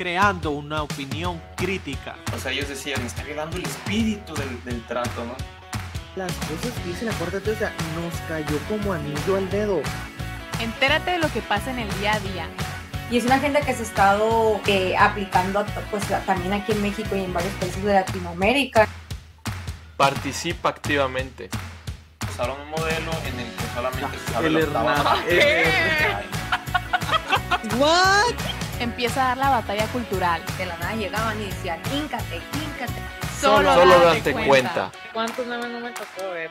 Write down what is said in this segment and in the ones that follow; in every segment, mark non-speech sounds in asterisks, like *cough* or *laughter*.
creando una opinión crítica. O sea, ellos decían, está violando el espíritu del, del trato, ¿no? Las cosas que dice la Corte, o sea, nos cayó como anillo al dedo. Entérate de lo que pasa en el día a día. Y es una agenda que se ha estado eh, aplicando pues, también aquí en México y en varios países de Latinoamérica. Participa activamente. Usaron un modelo en el que solamente se sabe El la. *laughs* What? Empieza a dar la batalla cultural. De la nada llegaban y decían, híncate, híncate. Solo, Solo date date cuenta. ¿Cuántos nombres no me tocó ver?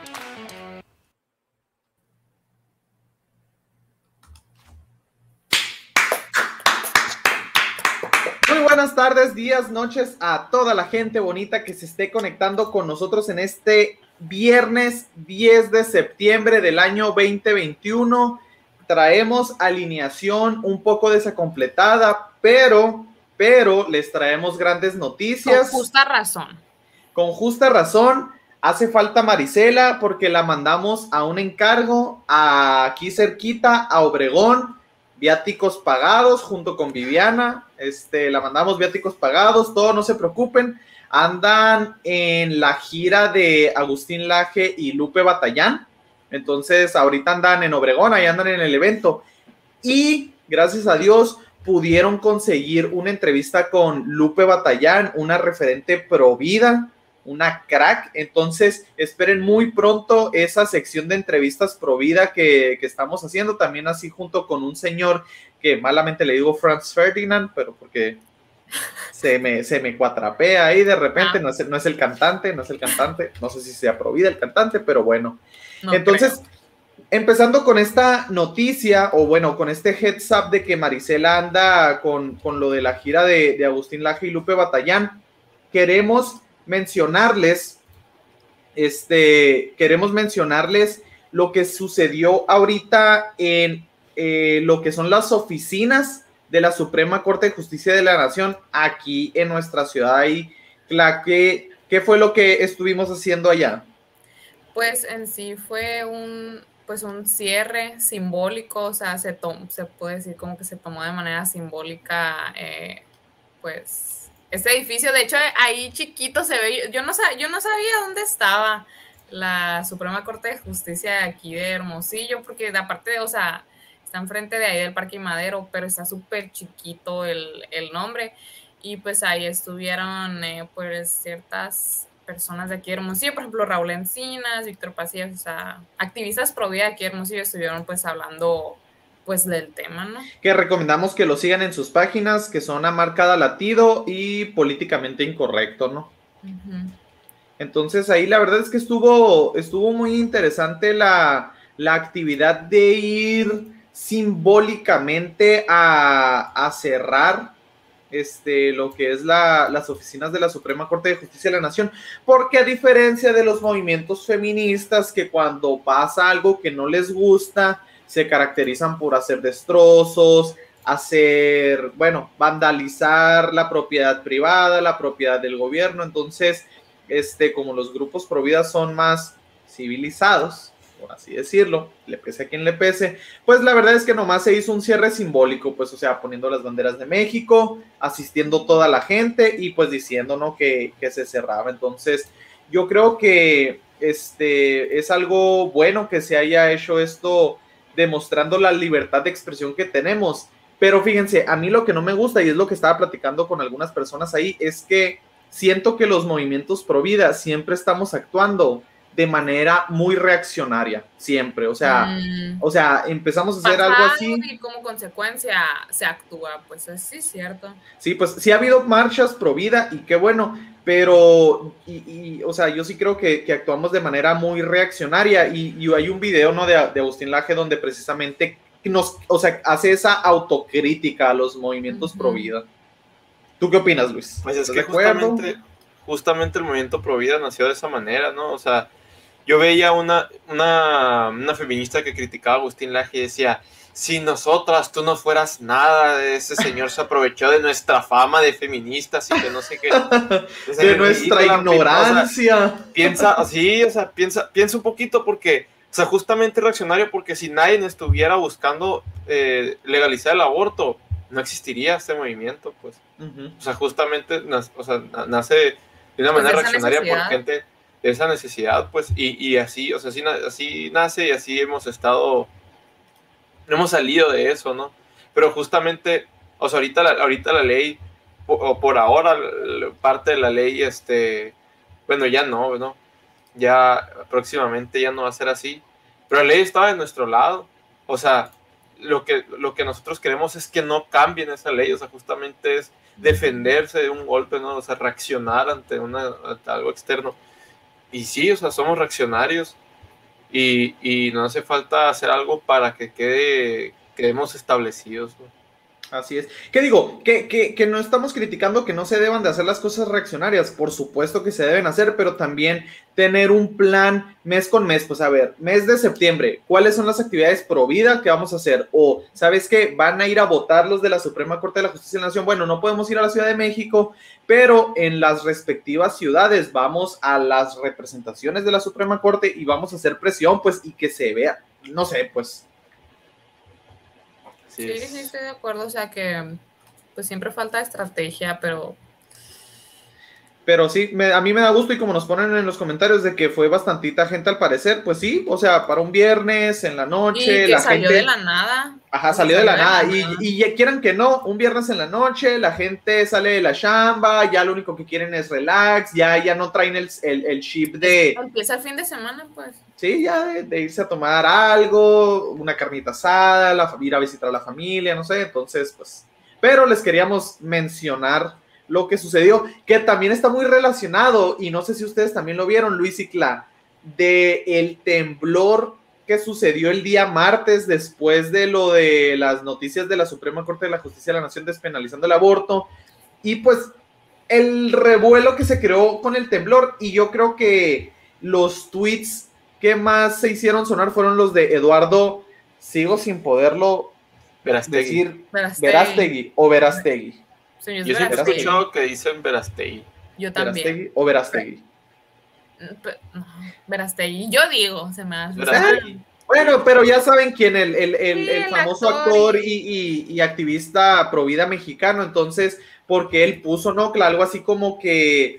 Muy buenas tardes, días, noches a toda la gente bonita que se esté conectando con nosotros en este viernes 10 de septiembre del año 2021. Traemos alineación un poco desacompletada, pero, pero les traemos grandes Con noticias. justa razón. Con justa razón, hace falta Marisela porque la mandamos a un encargo a- aquí cerquita, a Obregón, viáticos pagados junto con Viviana. Este, la mandamos viáticos pagados, todo, no se preocupen. Andan en la gira de Agustín Laje y Lupe Batallán. Entonces, ahorita andan en Obregón, ahí andan en el evento. Y gracias a Dios pudieron conseguir una entrevista con Lupe Batallán, una referente pro vida, una crack. Entonces, esperen muy pronto esa sección de entrevistas pro vida que, que estamos haciendo, también así junto con un señor que malamente le digo Franz Ferdinand, pero porque se me, se me cuatrapea ahí de repente, Ah. no, es, no es el cantante, no es el cantante, no sé si sea pro vida el cantante, pero bueno. No Entonces, empezando con esta noticia, o bueno, con este heads up de que Marisela anda con, con lo de la gira de, de Agustín Laje y Lupe Batallán, queremos mencionarles, este, queremos mencionarles lo que sucedió ahorita en eh, lo que son las oficinas de la Suprema Corte de Justicia de la Nación aquí en nuestra ciudad. Y, la que, ¿Qué fue lo que estuvimos haciendo allá? Pues en sí fue un pues un cierre simbólico, o sea, se, tom- se puede decir como que se tomó de manera simbólica, eh, pues, este edificio. De hecho, ahí chiquito se ve, yo no, yo no sabía dónde estaba la Suprema Corte de Justicia de aquí de Hermosillo, porque aparte, de, o sea, está enfrente de ahí del Parque Madero, pero está súper chiquito el, el nombre. Y pues ahí estuvieron eh, pues ciertas personas de aquí de Hermosillo, por ejemplo Raúl Encinas, Víctor Pasillas, o sea, activistas pro vida de aquí de Hermosillo estuvieron pues hablando pues del tema, ¿no? que recomendamos que lo sigan en sus páginas, que son a marcada latido y políticamente incorrecto, ¿no? Entonces ahí la verdad es que estuvo, estuvo muy interesante la, la actividad de ir simbólicamente a, a cerrar este, lo que es la- las oficinas de la Suprema Corte de Justicia de la Nación, porque a diferencia de los movimientos feministas que cuando pasa algo que no les gusta, se caracterizan por hacer destrozos, hacer, bueno, vandalizar la propiedad privada, la propiedad del gobierno, entonces, este, como los grupos pro vida son más civilizados, por así decirlo, le pese a quien le pese, pues la verdad es que nomás se hizo un cierre simbólico, pues o sea, poniendo las banderas de México, asistiendo toda la gente y pues diciendo, ¿no? Que, que se cerraba. Entonces, yo creo que este es algo bueno que se haya hecho esto demostrando la libertad de expresión que tenemos. Pero fíjense, a mí lo que no me gusta, y es lo que estaba platicando con algunas personas ahí, es que siento que los movimientos pro vida siempre estamos actuando de manera muy reaccionaria, siempre. O sea, Mm. o sea, empezamos a hacer algo así. Y como consecuencia se actúa, pues es sí cierto. Sí, pues sí ha habido marchas pro vida y qué bueno, pero, y, y, o sea, yo sí creo que, que actuamos de manera muy reaccionaria y, y hay un video, ¿no? De, de Agustín Laje donde precisamente nos, o sea, hace esa autocrítica a los movimientos pro vida. ¿Tú qué opinas, Luis? Pues es ¿Estás que justamente, justamente el movimiento pro vida nació de esa manera, ¿no? O sea, yo veía una, una, una feminista que criticaba a Agustín Laje y decía, si nosotras, tú no fueras nada, ese señor se aprovechó de nuestra fama de feministas y que no sé qué. De es nuestra ignorancia. o sea, piensa así, o sea, piensa, piensa un poquito porque, o sea, justamente reaccionario porque si nadie estuviera buscando eh, legalizar el aborto, no existiría este movimiento, pues. O sea, justamente o sea, nace de una Pues manera reaccionaria por gente esa necesidad, pues, y, así, o sea, así, na- así nace y así hemos estado, hemos salido de eso, ¿no? Pero justamente, o sea, ahorita la, ahorita la ley, o por ahora, parte de la ley, este, bueno, ya no, ¿no? Ya próximamente ya no va a ser así, pero la ley estaba de nuestro lado, o sea, lo que, lo que nosotros queremos es que no cambien esa ley, o sea, justamente es defenderse de un golpe, ¿no? O sea, reaccionar ante, una, ante algo externo. Y sí, o sea, somos reaccionarios y, y no hace falta hacer algo para que quede, quedemos establecidos. ¿no? Así es. ¿Qué digo? Que, que, que no estamos criticando que no se deban de hacer las cosas reaccionarias. Por supuesto que se deben hacer, pero también tener un plan mes con mes. Pues a ver, mes de septiembre, ¿cuáles son las actividades pro que vamos a hacer? O, ¿sabes qué? Van a ir a votar los de la Suprema Corte de la Justicia de la Nación. Bueno, no podemos ir a la Ciudad de México, pero en las respectivas ciudades vamos a las representaciones de la Suprema Corte y vamos a hacer presión, pues, y que se vea. No sé, pues. Así Sí, es. sí, estoy de acuerdo. O sea que pues siempre falta estrategia, pero Pero sí, me- a mí me da gusto y como nos ponen en los comentarios de que fue bastantita gente al parecer, pues sí, o sea, para un viernes en la y noche, que la salió gente... de la nada. Ajá, salió de la nada. Y, nada. y ya quieran que no, un viernes en la noche, la gente sale de la chamba, ya lo único que quieren es relax, ya, ya no traen el, el, el chip de, Empieza el fin de semana, pues. Sí, ya de, irse a tomar algo, una carnita asada, la, ir a visitar a la familia, no sé, entonces, pues, pero les queríamos mencionar lo que sucedió, que también está muy relacionado, y no sé si ustedes también lo vieron, Luis y Cla, de el temblor que sucedió el día martes después de lo de las noticias de la Suprema Corte de la Justicia de la Nación despenalizando el aborto, y pues el revuelo que se creó con el temblor, y yo creo que los tweets que más se hicieron sonar fueron los de Eduardo, sigo sin poderlo Verastegui. decir, Verastegui. Verástegui o. Sí, es Yo siempre he Verastegui. escuchado que dicen Verastegui. Yo también. Verástegui o Verástegui. Pe- no, Verastegui. Yo digo, se me hace. Verastegui. Bueno, pero ya saben quién, el, el, el, Sí, el el famoso actor actor y, y- y activista pro vida mexicano, entonces, porque él puso, ¿no? Algo así como que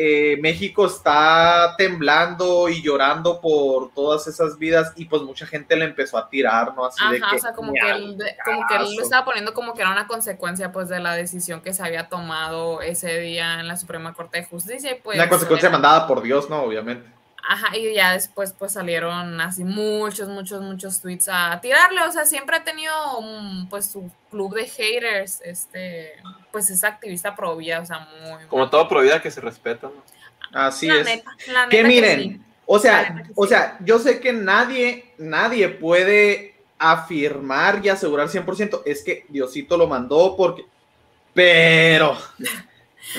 eh, México está temblando y llorando por todas esas vidas y pues mucha gente le empezó a tirar, ¿no? Así de Ajá, que, o sea, como "Ya, que, él, de- como que él lo cagazo". estaba poniendo como que era una consecuencia pues de la decisión que se había tomado ese día en la Suprema Corte de Justicia y pues Una consecuencia era- mandada por Dios, ¿no? Obviamente. Ajá, y ya después pues salieron así muchos, muchos, muchos tweets a tirarle, o sea, siempre ha tenido um, pues su club de haters, este, pues es activista pro vida, o sea, muy... Como todo pro vida que se respeta, ¿no? Así la es. neta, la que neta miren, sí. o sea, que o sea, yo sé que nadie, nadie puede afirmar y asegurar 100%, es que Diosito lo mandó porque, pero, *laughs*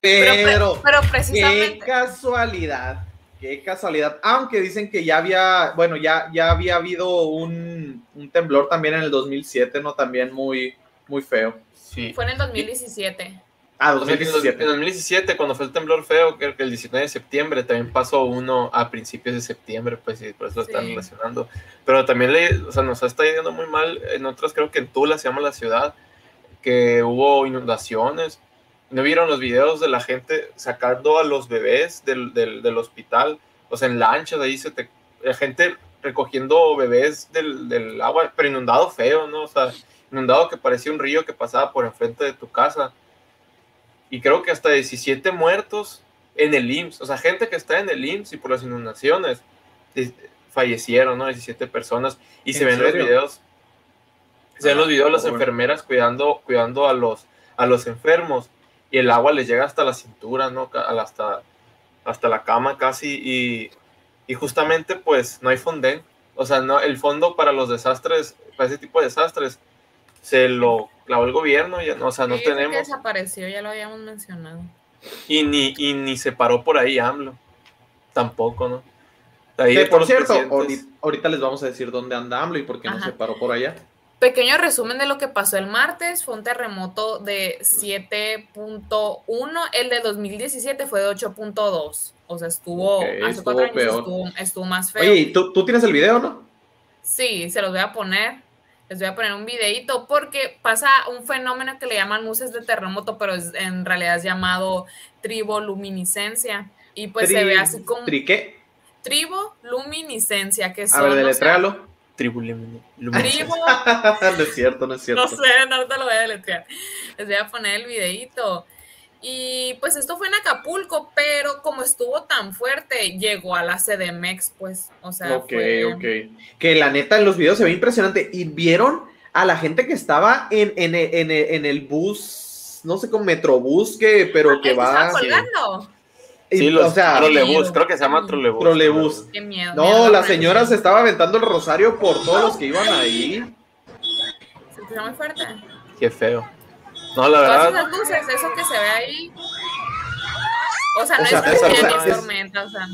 Pero, pero, pero qué precisamente... casualidad, qué casualidad, aunque dicen que ya había, bueno, ya, ya había habido un, un temblor también en el 2007, ¿no? También muy, muy feo. Sí. Fue en el 2017. Ah, O sea, que en 2017. En 2017, cuando fue el temblor feo, creo que el 19 de septiembre, también pasó uno a principios de septiembre, pues y por eso lo están Sí. relacionando. Pero también le, o sea, nos está yendo muy mal en otras, creo que en Tula se llama la ciudad, que hubo inundaciones. ¿No vieron los videos de la gente sacando a los bebés del, del, del hospital? O sea, en lanchas, ahí se te, la gente recogiendo bebés del, del agua, pero inundado feo, ¿no? O sea, inundado que parecía un río que pasaba por enfrente de tu casa y creo que hasta 17 muertos en el IMSS, o sea, gente que está en el IMSS y por las inundaciones fallecieron, ¿no? 17 personas y se ¿En ven los videos, se ven los videos de las bueno. enfermeras cuidando, cuidando a los, a los enfermos y el agua les llega hasta la cintura, ¿no? Hasta, hasta la cama casi y, y justamente pues no hay fonden, o sea, no, el fondo para los desastres, para ese tipo de desastres, se lo clavó el gobierno, ya, no, o sea, no Sí, ese que tenemos. desapareció, ya lo habíamos mencionado. Y ni, y ni se paró por ahí AMLO. Tampoco, ¿no? Ahí por los cierto, ahorita, ahorita les vamos a decir dónde anda AMLO y por qué no se paró por allá. Pequeño resumen de lo que pasó el martes, fue un terremoto de 7.1, el de 2017 fue de 8.2, o sea, estuvo, Ok, hace estuvo cuatro años peor. estuvo, estuvo más feo. Oye, ¿y tú, tú tienes el video, no? Sí, se los voy a poner. Les voy a poner un videito porque pasa un fenómeno que le llaman luces de terremoto, pero es- en realidad es llamado triboluminiscencia. Y pues se ve así como ¿Tri qué? triboluminiscencia, que A son, ver, o sea, deletréalo. Tribu *laughs* no es cierto, no es cierto. no sé, no te lo voy a deletrear. Les voy a poner el videito. Y pues esto fue en Acapulco, pero como estuvo tan fuerte, llegó a la CDMX, pues, o sea, Ok, fue- ok. Que la neta en los videos se ve impresionante. Y vieron a la gente que estaba en, en, en, en el bus, no sé, con Metrobús, que, pero que Ay, va. colgando. Sí, los o sea, trolebús, creo que se llama trolebús. Trolebús. Qué miedo. no, miedo, la señora se estaba aventando el rosario por todos los que iban ahí. Se escucha muy fuerte. Qué feo. No, la Todas verdad, esas luces, eso que se ve ahí. O sea, O no sea, es esa- ni es- tormenta, o sea,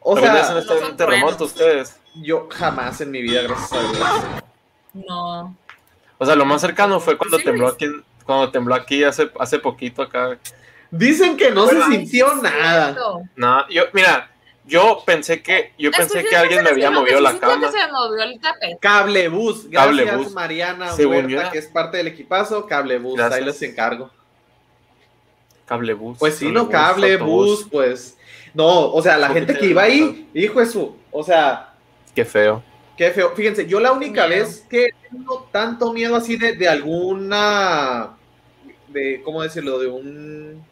O sea, hacen esto no en son un terremoto ustedes. yo jamás en mi vida, gracias a Dios. no. O sea, lo más cercano fue cuando Sí, tembló aquí, cuando tembló aquí hace, hace poquito acá. Dicen que no se sintió sí, nada. No, yo, mira, yo pensé que, yo pensé que alguien me había movido la cama. se movió el tapete. Cablebus, gracias Cablebus. Mariana Según Huerta, yo. que es parte del equipazo. Cablebus, Gracias. ahí les encargo. Cablebús. Pues sí, no, trolebús, cable, autobús. bus, pues. No, o sea, la gente que iba ahí, hijo de su. O sea, Qué feo. qué feo. Fíjense, yo la única Miedo. vez que tengo tanto miedo así de, de alguna. de, ¿cómo decirlo? De un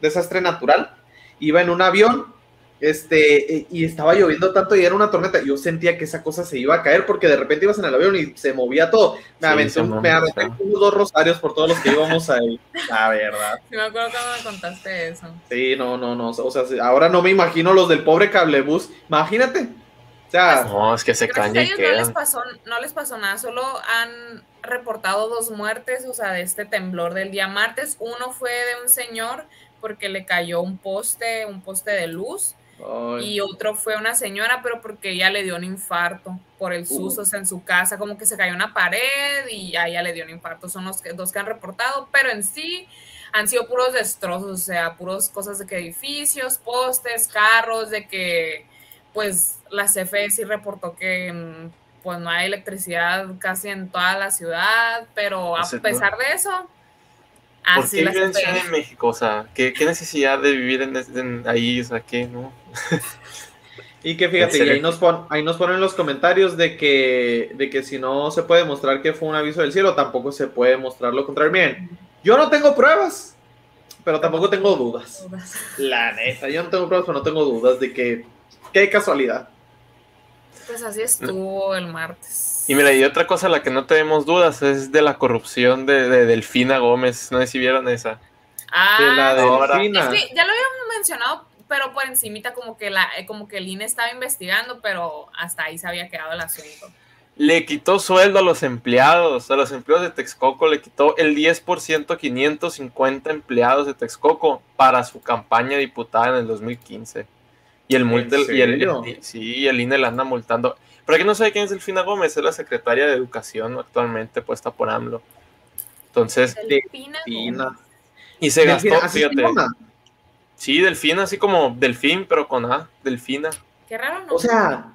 desastre natural. Iba en un avión. Este, eh, y estaba lloviendo tanto y era una tormenta. Yo sentía que esa cosa se iba a caer porque de repente ibas en el avión y se movía todo. Me Sí, aventé, un- me aventé unos dos rosarios por todos los que íbamos ahí. La verdad. Sí, me acuerdo cuando me contaste eso. Sí, no, no, no. O sea, ahora no me imagino los del pobre cablebus. Imagínate. O sea, No, es que se caña y ellos no les, pasó, no les pasó nada, solo han reportado dos muertes, o sea, de este temblor del día martes. Uno fue de un señor porque le cayó un poste, un poste de luz, ay, y otro fue una señora, pero porque ella le dio un infarto por el susto, o sea, en su casa, como que se cayó una pared y a ella le dio un infarto. Son los que, dos que han reportado, pero en sí han sido puros destrozos, o sea, puros cosas de que edificios, postes, carros, de que pues la CFE sí reportó que mm, pues no hay electricidad casi en toda la ciudad, pero a pesar de eso, ¿Por así qué viven en Ciudad CFE. de México? O sea, ¿qué, qué necesidad de vivir en, en- ahí? O sea, ¿qué? No. *laughs* y que fíjate, y ahí nos, pon, ahí nos ponen los comentarios de que, de que si no se puede mostrar que fue un aviso del cielo, tampoco se puede mostrar lo contrario. Miren, yo no tengo pruebas, pero tampoco tengo dudas. La neta, yo no tengo pruebas, pero no tengo dudas de que, qué casualidad. Pues así estuvo el martes. Y mira, y otra cosa a la que no tenemos dudas es de la corrupción de, de Delfina Gómez. No sé si vieron esa. Ah, De la ahora- delfina. Es que ya lo habíamos mencionado, pero por encimita como que la, eh, como que el INE estaba investigando, pero hasta ahí se había quedado el asunto. Le quitó sueldo a los empleados, a los empleados de Texcoco, le quitó el 10% a 550 empleados de Texcoco para su campaña diputada en el 2015. Y el, ¿En multe- y el, el- sí, el INE la anda multando. Pero aquí no sabe quién es Delfina Gómez, es la secretaria de Educación actualmente puesta por AMLO. Entonces, Delfina Delfina. Y se Delfina, gastó, fíjate. Sí, Delfina, así como Delfín, pero con A, Delfina. Qué raro, ¿no? O sea,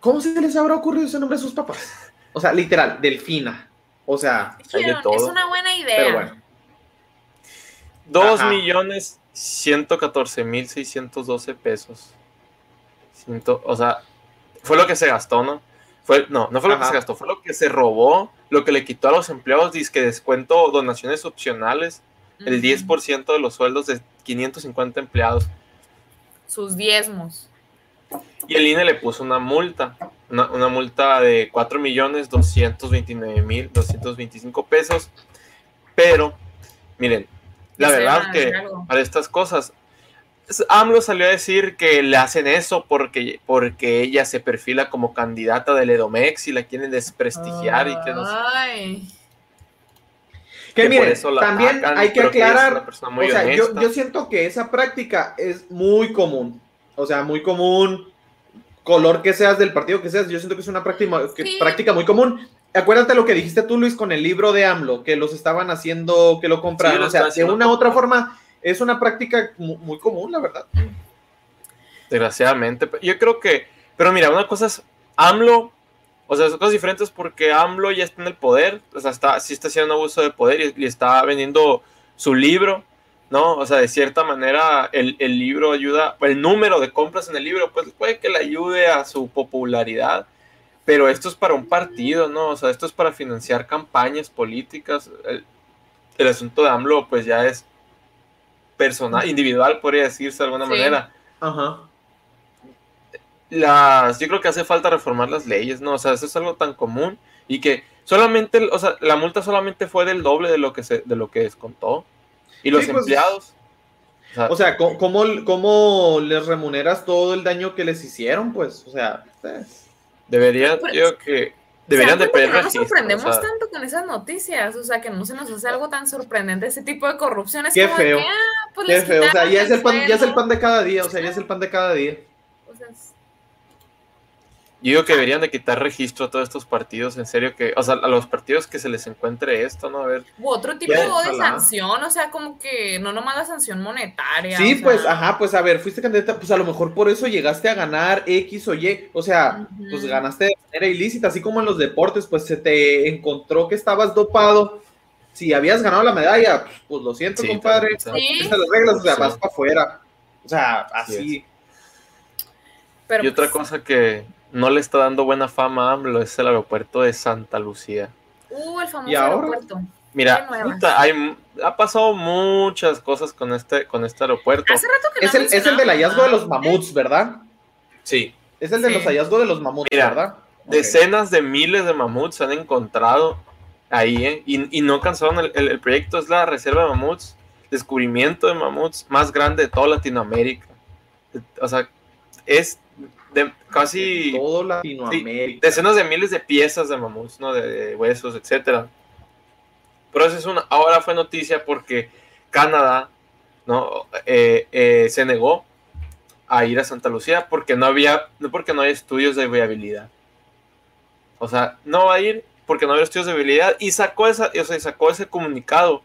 ¿cómo se les habrá ocurrido ese nombre a sus papás? O sea, literal, Delfina. O sea, hay de Dijeron, todo. es una buena idea. pero bueno. Dos Ajá. millones ciento catorce mil seiscientos doce pesos. Ciento- o sea, fue lo que se gastó, ¿no? Fue, no, no fue lo que se gastó, fue lo que se robó, lo que le quitó a los empleados, que descuento donaciones opcionales, el Ujú. 10% de los sueldos de 550 empleados. Sus diezmos. Y el INE le puso una multa, una, una multa de 4 millones 229 mil 225 pesos. Pero, miren, la ¿Se verdad que algo? para estas cosas, AMLO salió a decir que le hacen eso porque, porque ella se perfila como candidata del Edomex y la quieren desprestigiar y que no sé. Ay. Que que por miren, eso la también atacan, hay que que aclarar, muy o sea, yo, yo siento que esa práctica es muy común. O sea, muy común, color que seas del partido que seas, yo siento que es una práctica, que- Sí. práctica muy común. Acuérdate lo que dijiste tú, Luis, con el libro de AMLO, que los estaban haciendo, que lo compraron. Sí, o sea, de una u otra forma, es una práctica mu- muy común, la verdad. Desgraciadamente. Yo creo que, pero mira, una cosa es, AMLO O sea, son cosas diferentes porque AMLO ya está en el poder, o sea, está, sí está haciendo abuso de poder y, y está vendiendo su libro, ¿no? O sea, de cierta manera el, el libro ayuda, el número de compras en el libro, pues puede que le ayude a su popularidad, pero esto es para un partido, ¿no? O sea, esto es para financiar campañas políticas. El, el asunto de AMLO, pues ya es personal, individual, podría decirse de alguna Sí. manera Ajá. las, yo creo que hace falta reformar las leyes, ¿no? O sea, eso es algo tan común y que solamente, o sea, la multa solamente fue del doble de lo que se, de lo que descontó. Y los Sí, pues, empleados. o sea, O sea, ¿cómo, cómo, les remuneras todo el daño que les hicieron? Pues, o sea, eh, deberían, Pero- yo creo que deberían de ¿Saben por qué pedir no nos registro, o sorprendemos sea, tanto con esas noticias? O sea, que no se nos hace algo tan sorprendente ese tipo de corrupción. Es Qué como de feo. que, ah, pues qué feo. O sea, ya es, el pan, ya es el pan de cada día. O sea, ya es el pan de cada día. Yo digo que deberían de quitar registro a todos estos partidos, en serio que, o sea, a los partidos que se les encuentre esto, ¿no? A ver, u otro tipo de ojalá. sanción, o sea, como que no nomás la sanción monetaria. Sí, sea, pues, ajá, pues a ver, fuiste candidata, pues a lo mejor por eso llegaste a ganar X o Y, o sea, pues ganaste de manera ilícita, así como en los deportes, pues se te encontró que estabas dopado. Si habías ganado la medalla, pues, pues lo siento, Sí, compadre. también, Sí. están las reglas, o sea, Sí. vas para afuera. O sea, Así y otra pues, cosa que no le está dando buena fama a AMLO es el aeropuerto de Santa Lucía. Uh, el famoso ¿Y ahora? aeropuerto. Mira, puta, hay, ha pasado muchas cosas con este, con este aeropuerto. Hace rato que no Es el, es el del hallazgo de los mamuts, ¿verdad? Sí, Es el de Sí. los hallazgos de los mamuts, Mira, ¿verdad? Decenas de miles de mamuts se han encontrado ahí, ¿eh? y, y no cansaron el, el- el proyecto, es la reserva de mamuts, descubrimiento de mamuts más grande de toda Latinoamérica. O sea, es de casi Todo Latinoamérica. decenas de miles de piezas de mamuts, ¿no? De, de huesos, etcétera. Pero eso es una, ahora fue noticia porque Canadá, ¿no? Eh, eh, se negó a ir a Santa Lucía porque no había, no porque no hay estudios de viabilidad. O sea, no va a ir porque no había estudios de viabilidad y sacó esa, o sea, sacó ese comunicado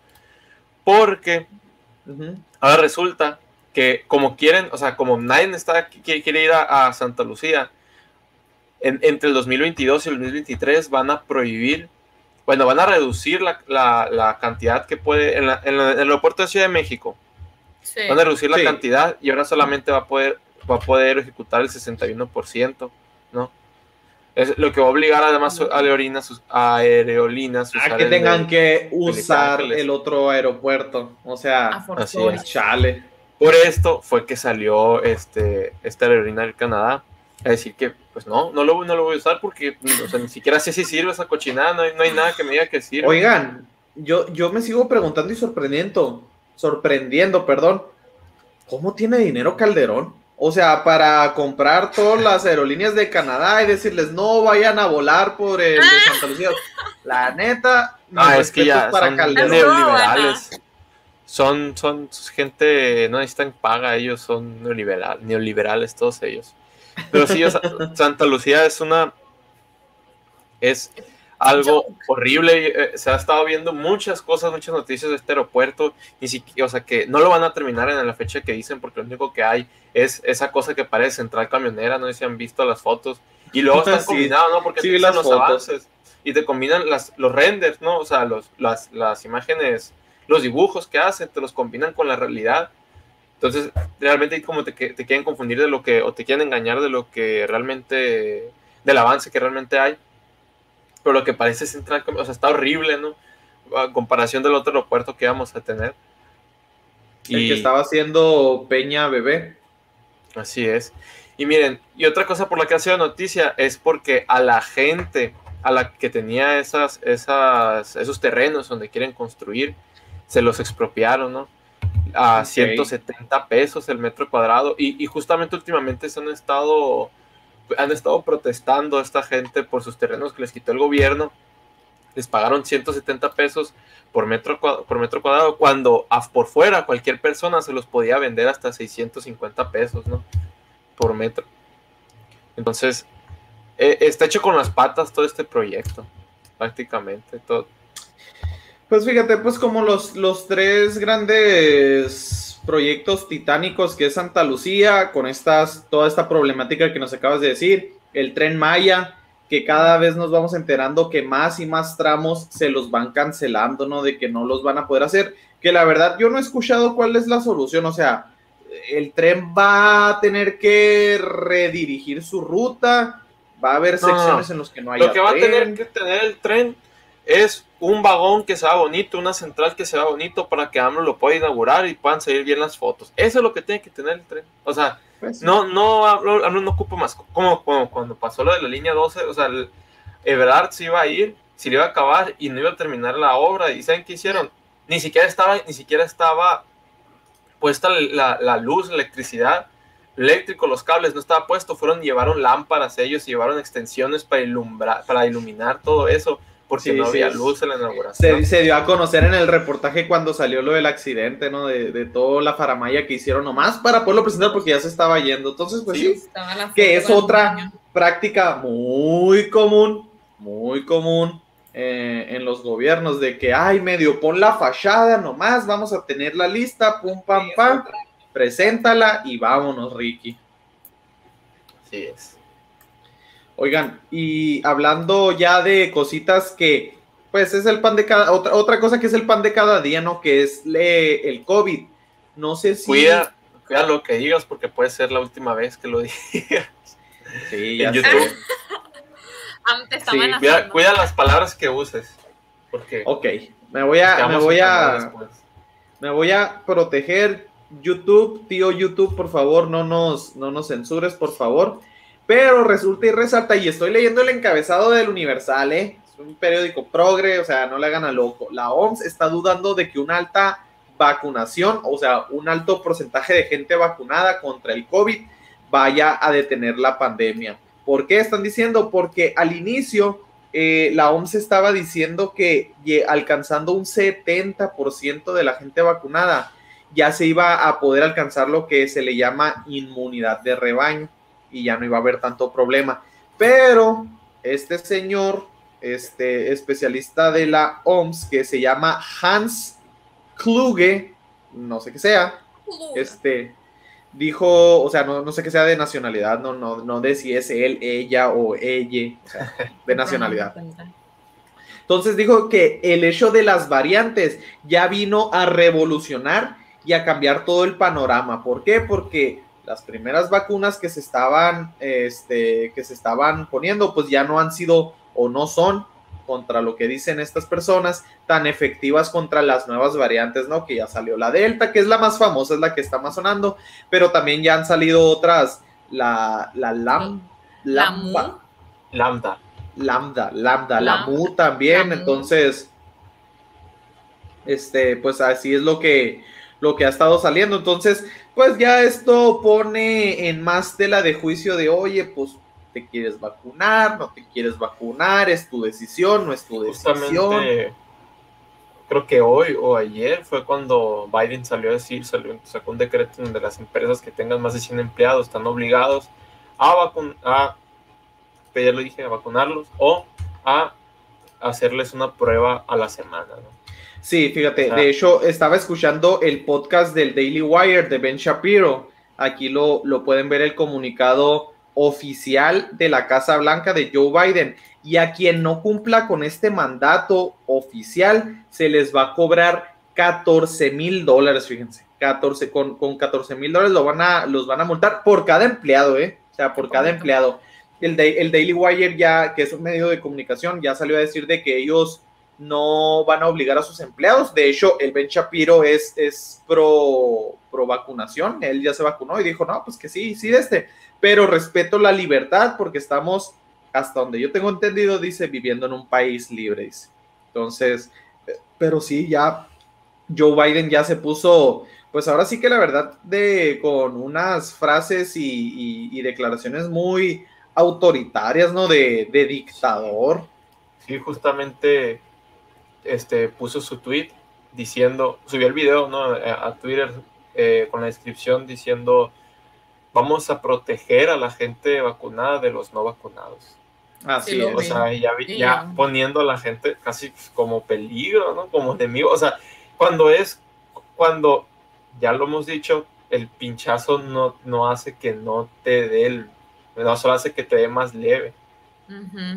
porque. Ahora resulta que como quieren, o sea, como nadie está, quiere, quiere ir a, a Santa Lucía, en- entre el 2022 y el 2023 van a prohibir, bueno, van a reducir la, la- la cantidad que puede, en, la- en la- en el aeropuerto de Ciudad de México, Sí. van a reducir la Sí. cantidad y ahora solamente va a poder, va a poder ejecutar el 61%, ¿no? Es lo que va a obligar además a aerolíneas, sus- a aerolíneas A que tengan de- que usar el otro aeropuerto. O A sea, Así forzosa. es. chale. Por esto fue que salió este, esta aerolínea del Canadá a decir que, pues no, no lo, no lo voy a usar porque o sea, ni siquiera sé si sirve esa cochinada, no hay, no hay nada que me diga que sirve. Oigan, yo, yo me sigo preguntando y sorprendiendo, sorprendiendo, perdón. ¿Cómo tiene dinero Calderón? O sea, para comprar todas las aerolíneas de Canadá y decirles no vayan a volar por el de Santa Lucía. *laughs* La neta, mis ah, es que ya para son Calderón. neoliberales. Son, son gente, no necesitan paga, ellos son neoliberal, neoliberales, todos ellos. Pero sí, *laughs* Santa Lucía es una. Es algo horrible. eh, Se ha estado viendo muchas cosas, muchas noticias de este aeropuerto. Ni siquiera, o sea, que no lo van a terminar en la fecha que dicen, porque lo único que hay es esa cosa que parece central camionera. No sé si han visto las fotos. Y luego están *laughs* Sí. combinados, ¿no? Porque Sí, te las los fotos. avances y te combinan las, los renders, ¿no? O sea, los, las, las imágenes, los dibujos que hacen, te los combinan con la realidad. Entonces, realmente como te, quieren confundir de lo que, o te quieren engañar de lo que realmente, del avance que realmente hay. Pero lo que parece central, o sea, está horrible, ¿no? A comparación del otro aeropuerto que íbamos a tener. El que estaba haciendo Peña Bebé. Así es. Y miren, y otra cosa por la que ha sido noticia es porque a la gente a la que tenía esas, esas, esos terrenos donde quieren construir, se los expropiaron, ¿no? A Ok. 170 pesos el metro cuadrado. Y, y justamente últimamente se han estado, han estado protestando esta gente por sus terrenos que les quitó el gobierno. Les pagaron 170 pesos por metro, por metro cuadrado, cuando a- por fuera cualquier persona se los podía vender hasta 650 pesos, ¿no? Por metro. Entonces, eh, está hecho con las patas todo este proyecto, prácticamente. Todo. Pues fíjate, pues como los, los tres grandes proyectos titánicos que es Santa Lucía, con estas, toda esta problemática que nos acabas de decir, el tren Maya que cada vez nos vamos enterando que más y más tramos se los van cancelando, ¿no? De que no los van a poder hacer. Que la verdad yo no he escuchado cuál es la solución, o sea, el tren va a tener que redirigir su ruta, va a haber No, secciones en los que no haya Lo que va a tener que tener el tren es un vagón que sea bonito, una central que sea bonito para que AMLO lo pueda inaugurar y puedan salir bien las fotos. Eso es lo que tiene que tener el tren. O sea, Pues, no, no, AMLO, AMLO no ocupa más. Como, como cuando pasó lo de la línea 12, o sea, el Everard se iba a ir, se le iba a acabar y no iba a terminar la obra. ¿Y saben qué hicieron? Ni siquiera estaba, ni siquiera estaba puesta la, la luz, la electricidad eléctrico, los cables no estaba puesto, fueron, llevaron lámparas ellos, y llevaron extensiones para ilumbrar, para iluminar todo eso, porque Sí, no sí, había sí. luz en la inauguración. Se, se dio a conocer en el reportaje cuando salió lo del accidente, ¿no? De, de toda la faramaya que hicieron nomás para poderlo presentar porque ya se estaba yendo. Entonces, pues sí, que es otra niño. práctica muy común, muy común eh, en los gobiernos de que, ay, medio pon la fachada nomás, vamos a tener la lista, pum, pam, pam, otra. preséntala y vámonos, Ricky. Así es. Oigan, y hablando ya de cositas que, pues es el pan de cada, otra, otra cosa que es el pan de cada día, ¿no? Que es le- el COVID. No sé si... Cuida, cuida lo que digas porque puede ser la última vez que lo *laughs* digas Sí, ya en. YouTube. *laughs* Te está Sí. Cuida, cuida las palabras que uses. Porque Ok, me voy a, me voy a, me voy a proteger. YouTube, tío YouTube, por favor, no nos, no nos censures, por favor. Pero resulta y resalta, y estoy leyendo el encabezado del Universal, ¿eh? Es un periódico progre, o sea, no le hagan a loco. La OMS está dudando de que una alta vacunación, o sea, un alto porcentaje de gente vacunada contra el COVID vaya a detener la pandemia. ¿Por qué están diciendo? Porque al inicio eh, la OMS estaba diciendo que alcanzando un 70% de la gente vacunada, ya se iba a poder alcanzar lo que se le llama inmunidad de rebaño y ya no iba a haber tanto problema. Pero este señor, este especialista de la OMS, que se llama Hans Kluge, no sé qué sea, este dijo, o sea, no, no sé qué sea de nacionalidad, no, no, no de si es él, ella o ella, o sea, de nacionalidad. Entonces dijo que el hecho de las variantes ya vino a revolucionar y a cambiar todo el panorama. ¿Por qué? Porque las primeras vacunas que se estaban, este, que se estaban poniendo, pues ya no han sido o no son contra lo que dicen estas personas tan efectivas contra las nuevas variantes, ¿no? Que ya salió la Delta, que es la más famosa, es la que está más sonando, pero también ya han salido otras, la, la Lam, La Lamba- Mu. Lambda. Lambda, Lambda, la Lambda, Mu también, entonces, este, pues así es lo que, lo que ha estado saliendo, entonces, pues ya esto pone en más tela de juicio de, oye, pues te quieres vacunar, no te quieres vacunar, es tu decisión, no es tu decisión. Creo que hoy o ayer fue cuando Biden salió a decir, salió, sacó un decreto donde las empresas que tengan más de 100 empleados están obligados a vacunar, a, lo dije, a vacunarlos o a hacerles una prueba a la semana, ¿no? Sí, fíjate, de hecho estaba escuchando el podcast del Daily Wire de Ben Shapiro. Aquí lo, lo pueden ver el comunicado oficial de la Casa Blanca de Joe Biden. Y a quien no cumpla con este mandato oficial, se les va a cobrar 14 mil dólares, fíjense. 14, con, con 14 mil dólares lo van a, los van a multar por cada empleado, ¿eh? O sea, por cada empleado. El, el Daily Wire ya, que es un medio de comunicación, ya salió a decir de que ellos no van a obligar a sus empleados. De hecho, el Ben Shapiro es, es pro, pro vacunación. Él ya se vacunó y dijo, no, pues que sí, sí, este. Pero respeto la libertad porque estamos, hasta donde yo tengo entendido, dice, viviendo en un país libre. Dice. Entonces, eh, pero sí, ya Joe Biden ya se puso, pues ahora sí que la verdad, de con unas frases y declaraciones muy autoritarias, ¿no? De, de dictador. Sí, justamente este, puso su tweet diciendo, subió el video ¿no? a, a Twitter eh, con la descripción diciendo, vamos a proteger a la gente vacunada de los no vacunados. Así Sí, es. O sea, ya, ya poniendo a la gente casi como peligro, ¿no? Como enemigo. O sea, cuando es, cuando, ya lo hemos dicho, el pinchazo no, no hace que no te dé el, no solo hace que te dé más leve.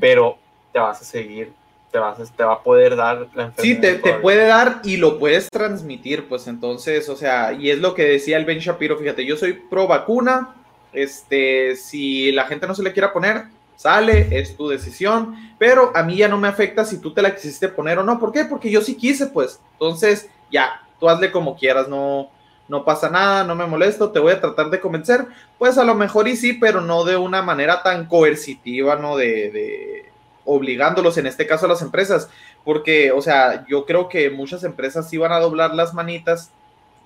Pero te vas a seguir, te, vas a- te va a poder dar la enfermedad. Sí, te, puede dar y lo puedes transmitir, pues entonces, o sea, y es lo que decía el Ben Shapiro, fíjate, yo soy pro vacuna, este, si la gente no se le quiera poner, sale, es tu decisión, pero a mí ya no me afecta si tú te la quisiste poner o no, ¿por qué? Porque yo sí quise, pues, entonces, ya, tú hazle como quieras, no, no pasa nada, no me molesto, te voy a tratar de convencer, pues a lo mejor y sí, pero no de una manera tan coercitiva, ¿no? De, de obligándolos, en este caso a las empresas, porque, o sea, yo creo que muchas empresas sí van a doblar las manitas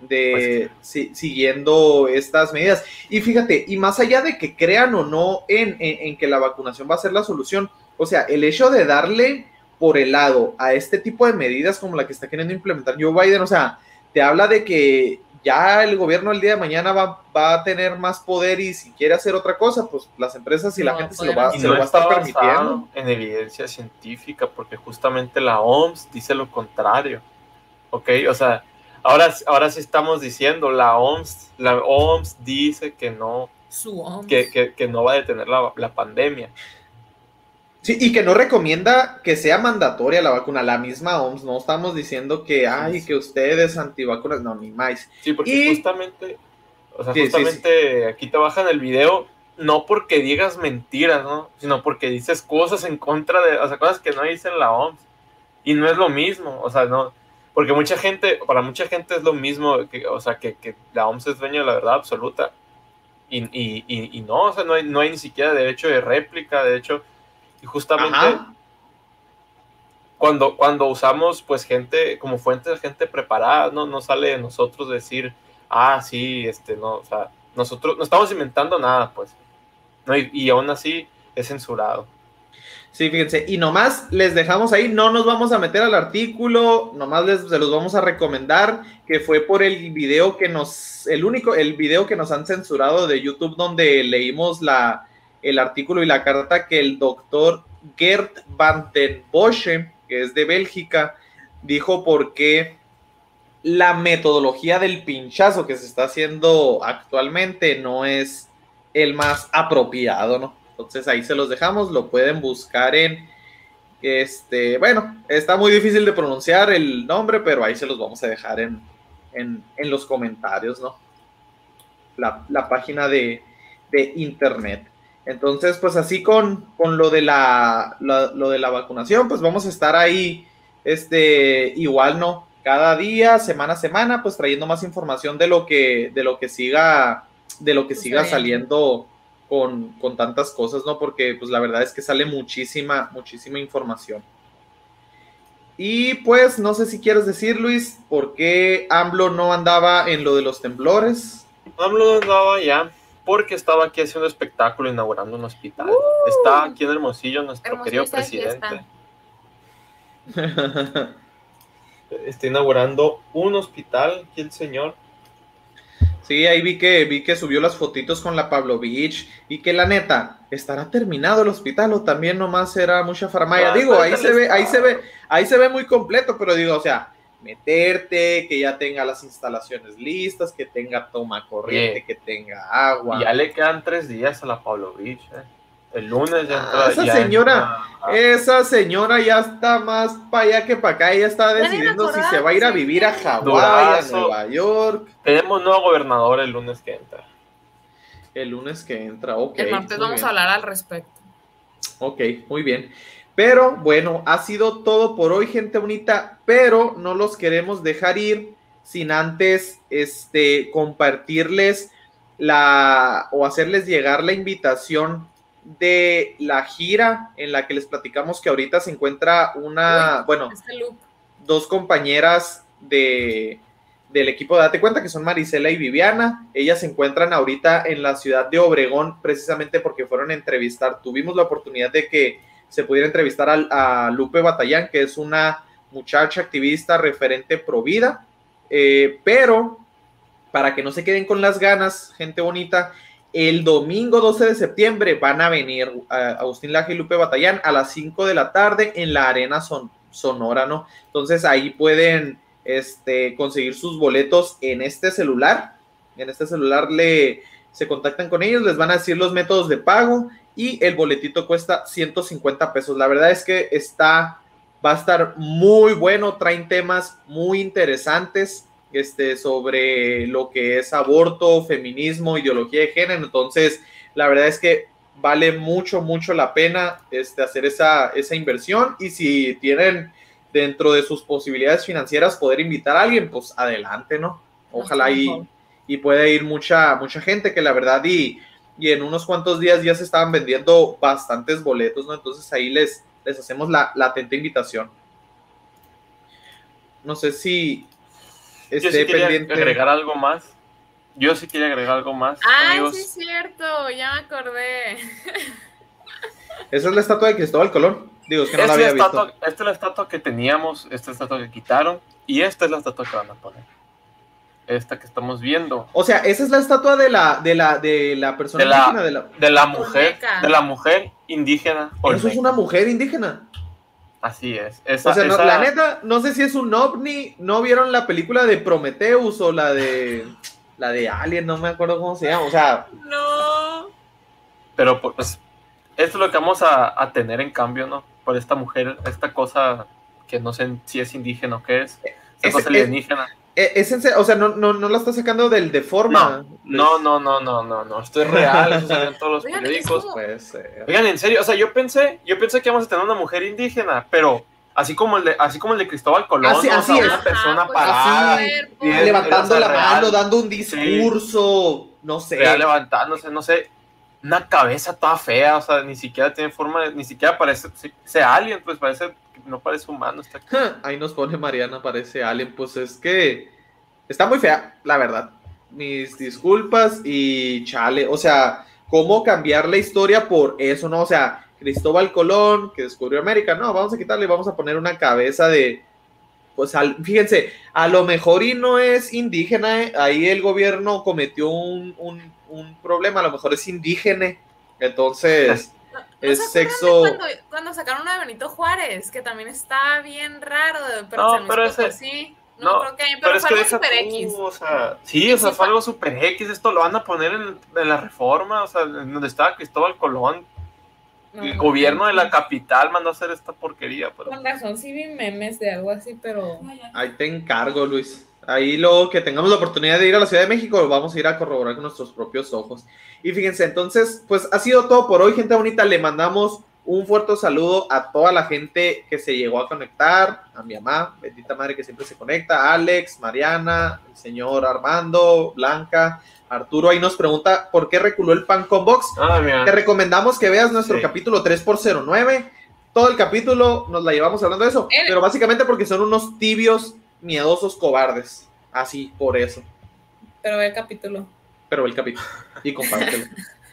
de si- siguiendo estas medidas. Y fíjate, y más allá de que crean o no en, en- en que la vacunación va a ser la solución, o sea, el hecho de darle por el lado a este tipo de medidas como la que está queriendo implementar Joe Biden, o sea, te habla de que ya el gobierno el día de mañana va, va a tener más poder y si quiere hacer otra cosa, pues las empresas y la No gente se lo va, se no lo va a estar permitiendo. en evidencia científica, porque justamente la OMS dice lo contrario. ¿Ok? O sea, ahora, ahora sí estamos diciendo, la OMS, la OMS dice que no, Su OMS. que, que- que no va a detener la, la pandemia. Sí, y que no recomienda que sea mandatoria la vacuna, la misma OMS, no estamos diciendo que, ay, que ustedes antivacunas, no, ni más. Sí, porque Y- justamente, o sea, Sí, sí, justamente aquí te bajan el video, no porque digas mentiras, ¿no? Sino porque dices cosas en contra de, o sea, cosas que no dicen la OMS. Y no es lo mismo, o sea, no, porque mucha gente, para mucha gente es lo mismo, que, o sea, que, que la OMS es dueña de la verdad absoluta. Y, y, y, y no, o sea, no hay, no hay ni siquiera derecho de réplica, de hecho, y justamente Ajá. cuando, cuando usamos pues gente como fuente de gente preparada, no, no sale de nosotros decir, ah, sí, este, no, o sea, nosotros no estamos inventando nada, pues, no, y, y aún así es censurado. Sí, fíjense, y nomás les dejamos ahí, no nos vamos a meter al artículo, nomás les se los vamos a recomendar, que fue por el video que nos, el único, el video que nos han censurado de YouTube donde leímos la, el artículo y la carta que el doctor Gert van den Bosche, que es de Bélgica, dijo por qué la metodología del pinchazo que se está haciendo actualmente no es el más apropiado, ¿no? Entonces ahí se los dejamos, lo pueden buscar en este, bueno, está muy difícil de pronunciar el nombre, pero ahí se los vamos a dejar en, en, en los comentarios, ¿no? La, la página de, de internet. Entonces, pues así con, con lo, de la, la- lo de la vacunación, pues vamos a estar ahí, este, igual, ¿no? Cada día, semana a semana, pues trayendo más información de lo que, de lo que siga, de lo que siga saliendo con, con tantas cosas, ¿no? Porque pues la verdad es que sale muchísima, muchísima información. Y pues no sé si quieres decir, Luis, por qué AMLO no andaba en lo de los temblores. AMLO no andaba ya porque estaba aquí haciendo espectáculo, inaugurando un hospital. Está aquí en Hermosillo nuestro Hermosillo querido presidente. *laughs* Está inaugurando un hospital aquí el señor. Sí, ahí vi que vi que subió las fotitos con la Pablo Beach y que la neta, ¿estará terminado el hospital o también nomás era mucha farmacia? Ah, digo, ahí se ve, ahí se ve, ahí se ve muy completo, pero digo, o sea, meterte, que ya tenga las instalaciones listas, que tenga toma corriente, que tenga agua. Y ya le quedan tres días a la Pablo Beach. ¿eh? El lunes ya Ah, entra. esa ya señora, entra Esa señora ya está más para allá que para acá, ella está decidiendo si se va a ir a vivir a. Hawái, a. Nueva York, Tenemos nuevo gobernador el lunes que entra. el lunes que entra, ok. El martes vamos bien. a hablar al respecto. Ok, muy bien. Pero bueno, ha sido todo por hoy, gente bonita, pero no los queremos dejar ir sin antes este, compartirles la o hacerles llegar la invitación de la gira en la que les platicamos que ahorita se encuentra una, bueno, Este dos compañeras de, del equipo de Date Cuenta, que son Marisela y Viviana. Ellas se encuentran ahorita en la ciudad de Obregón, precisamente porque fueron a entrevistar. Tuvimos la oportunidad de que se pudiera entrevistar a, Lupe Batallán, que es una muchacha activista referente pro vida, Eh, pero para que no se queden con las ganas, gente bonita, el domingo 12 de septiembre van a venir Agustín Laje y Lupe Batallán a las 5 de la tarde en la Arena Son- Sonora, ¿no? Entonces ahí pueden este, conseguir sus boletos en este celular. En este celular le, se contactan con ellos, les van a decir los métodos de pago y el boletito cuesta 150 pesos. La verdad es que está, va a estar muy bueno, traen temas muy interesantes este, sobre lo que es aborto, feminismo, ideología de género. Entonces, la verdad es que vale mucho, mucho la pena este, hacer esa, esa inversión y si tienen dentro de sus posibilidades financieras poder invitar a alguien, pues adelante, ¿no? Ojalá y, y pueda ir mucha, mucha gente que la verdad y, y en unos cuantos días ya se estaban vendiendo bastantes boletos, ¿no? Entonces ahí les, les hacemos la, la atenta invitación. No sé si Yo esté sí quería pendiente. agregar algo más. Yo sí quería agregar algo más. Ay, amigos. sí es cierto, ya me acordé. Esa es la estatua de Cristóbal Colón. Digo, es que no la Esta, es había la visto. esta es la estatua que teníamos, esta es la estatua que quitaron y esta es la estatua que van a poner. Esta que estamos viendo. O sea, esa es la estatua de la, de la, de la persona De la- indígena. De la... De la mujer, Olmeca. de la mujer indígena. Eso es una mujer indígena. Así es. Esa, O sea, no- esa- la neta, no sé si es un ovni. ¿No vieron la película de Prometheus o la de la de Alien? No me acuerdo cómo se llama. O sea, No. Pero pues, esto es lo que vamos a, a tener en cambio, ¿no? Por esta mujer, esta cosa que no sé si es indígena o qué es. Esta Es- cosa es- alienígena. Eh, es en serio, o sea, no, no, no la está sacando del de forma. No, no, no, no, no, no. Esto es real, eso salió en todos los Oigan, periódicos. como-. Oigan, en serio, o sea, yo pensé, yo pensé que íbamos a tener una mujer indígena, pero así como el de, así como el de Cristóbal Colón, Así- es. una persona Ajá, pues, parada, así, cuerpo. bien, Levantando o sea, la real. mano, dando un discurso, no sé. real levantándose, no sé, una cabeza toda fea, o sea, ni siquiera tiene forma, de- ni siquiera parece, sea alguien, pues parece, no parece humano, está *laughs* Ahí nos pone Mariana, parece Alien. Pues es que está muy fea, la verdad. Mis disculpas y chale. O sea, ¿cómo cambiar la historia por eso, no? O sea, Cristóbal Colón, que descubrió América, no, vamos a quitarle y vamos a poner una cabeza de. Pues al- fíjense, a lo mejor y no es indígena, eh, ahí el gobierno cometió un, un- un problema, a lo mejor es indígena, entonces ¿No *laughs* es sexo. Cuando, cuando sacaron una de Benito Juárez, que también está bien raro, pero No, se me pero ese- sí. No, no, creo que hay, Pero, pero, es fue que algo super tú, X. o sea, sí, o sea, fue algo super X, esto lo van a poner en, en la reforma, o sea, en donde estaba Cristóbal Colón, No, el no, gobierno no. de la capital mandó a hacer esta porquería, pero Con razón, sí vi memes de algo así, pero. Ahí te encargo, Luis. Ahí luego que tengamos la oportunidad de ir a la Ciudad de México, vamos a ir a corroborar con nuestros propios ojos. Y fíjense, entonces, pues ha sido todo por hoy, gente bonita. Le mandamos un fuerte saludo a toda la gente que se llegó a conectar, a mi mamá, bendita madre que siempre se conecta, Alex, Mariana, el señor Armando, Blanca, Arturo. Ahí nos pregunta por qué reculó el pan con box. Ah. Te recomendamos que veas nuestro Sí. capítulo 3x09. Todo el capítulo nos la llevamos hablando de eso, El- pero básicamente porque son unos tibios, miedosos, cobardes. Así, por eso. Pero ve el capítulo. Pero ve el capítulo y compártelo.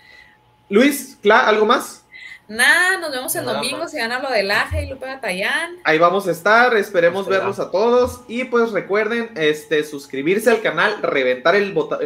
*laughs* Luis, Cla, ¿algo más? Nada, nos vemos el Nada domingo más. si gana lo del Aje y Lupe Batallán. Ahí vamos a estar, esperemos verlos a todos y pues recuerden este suscribirse al canal, reventar el el botón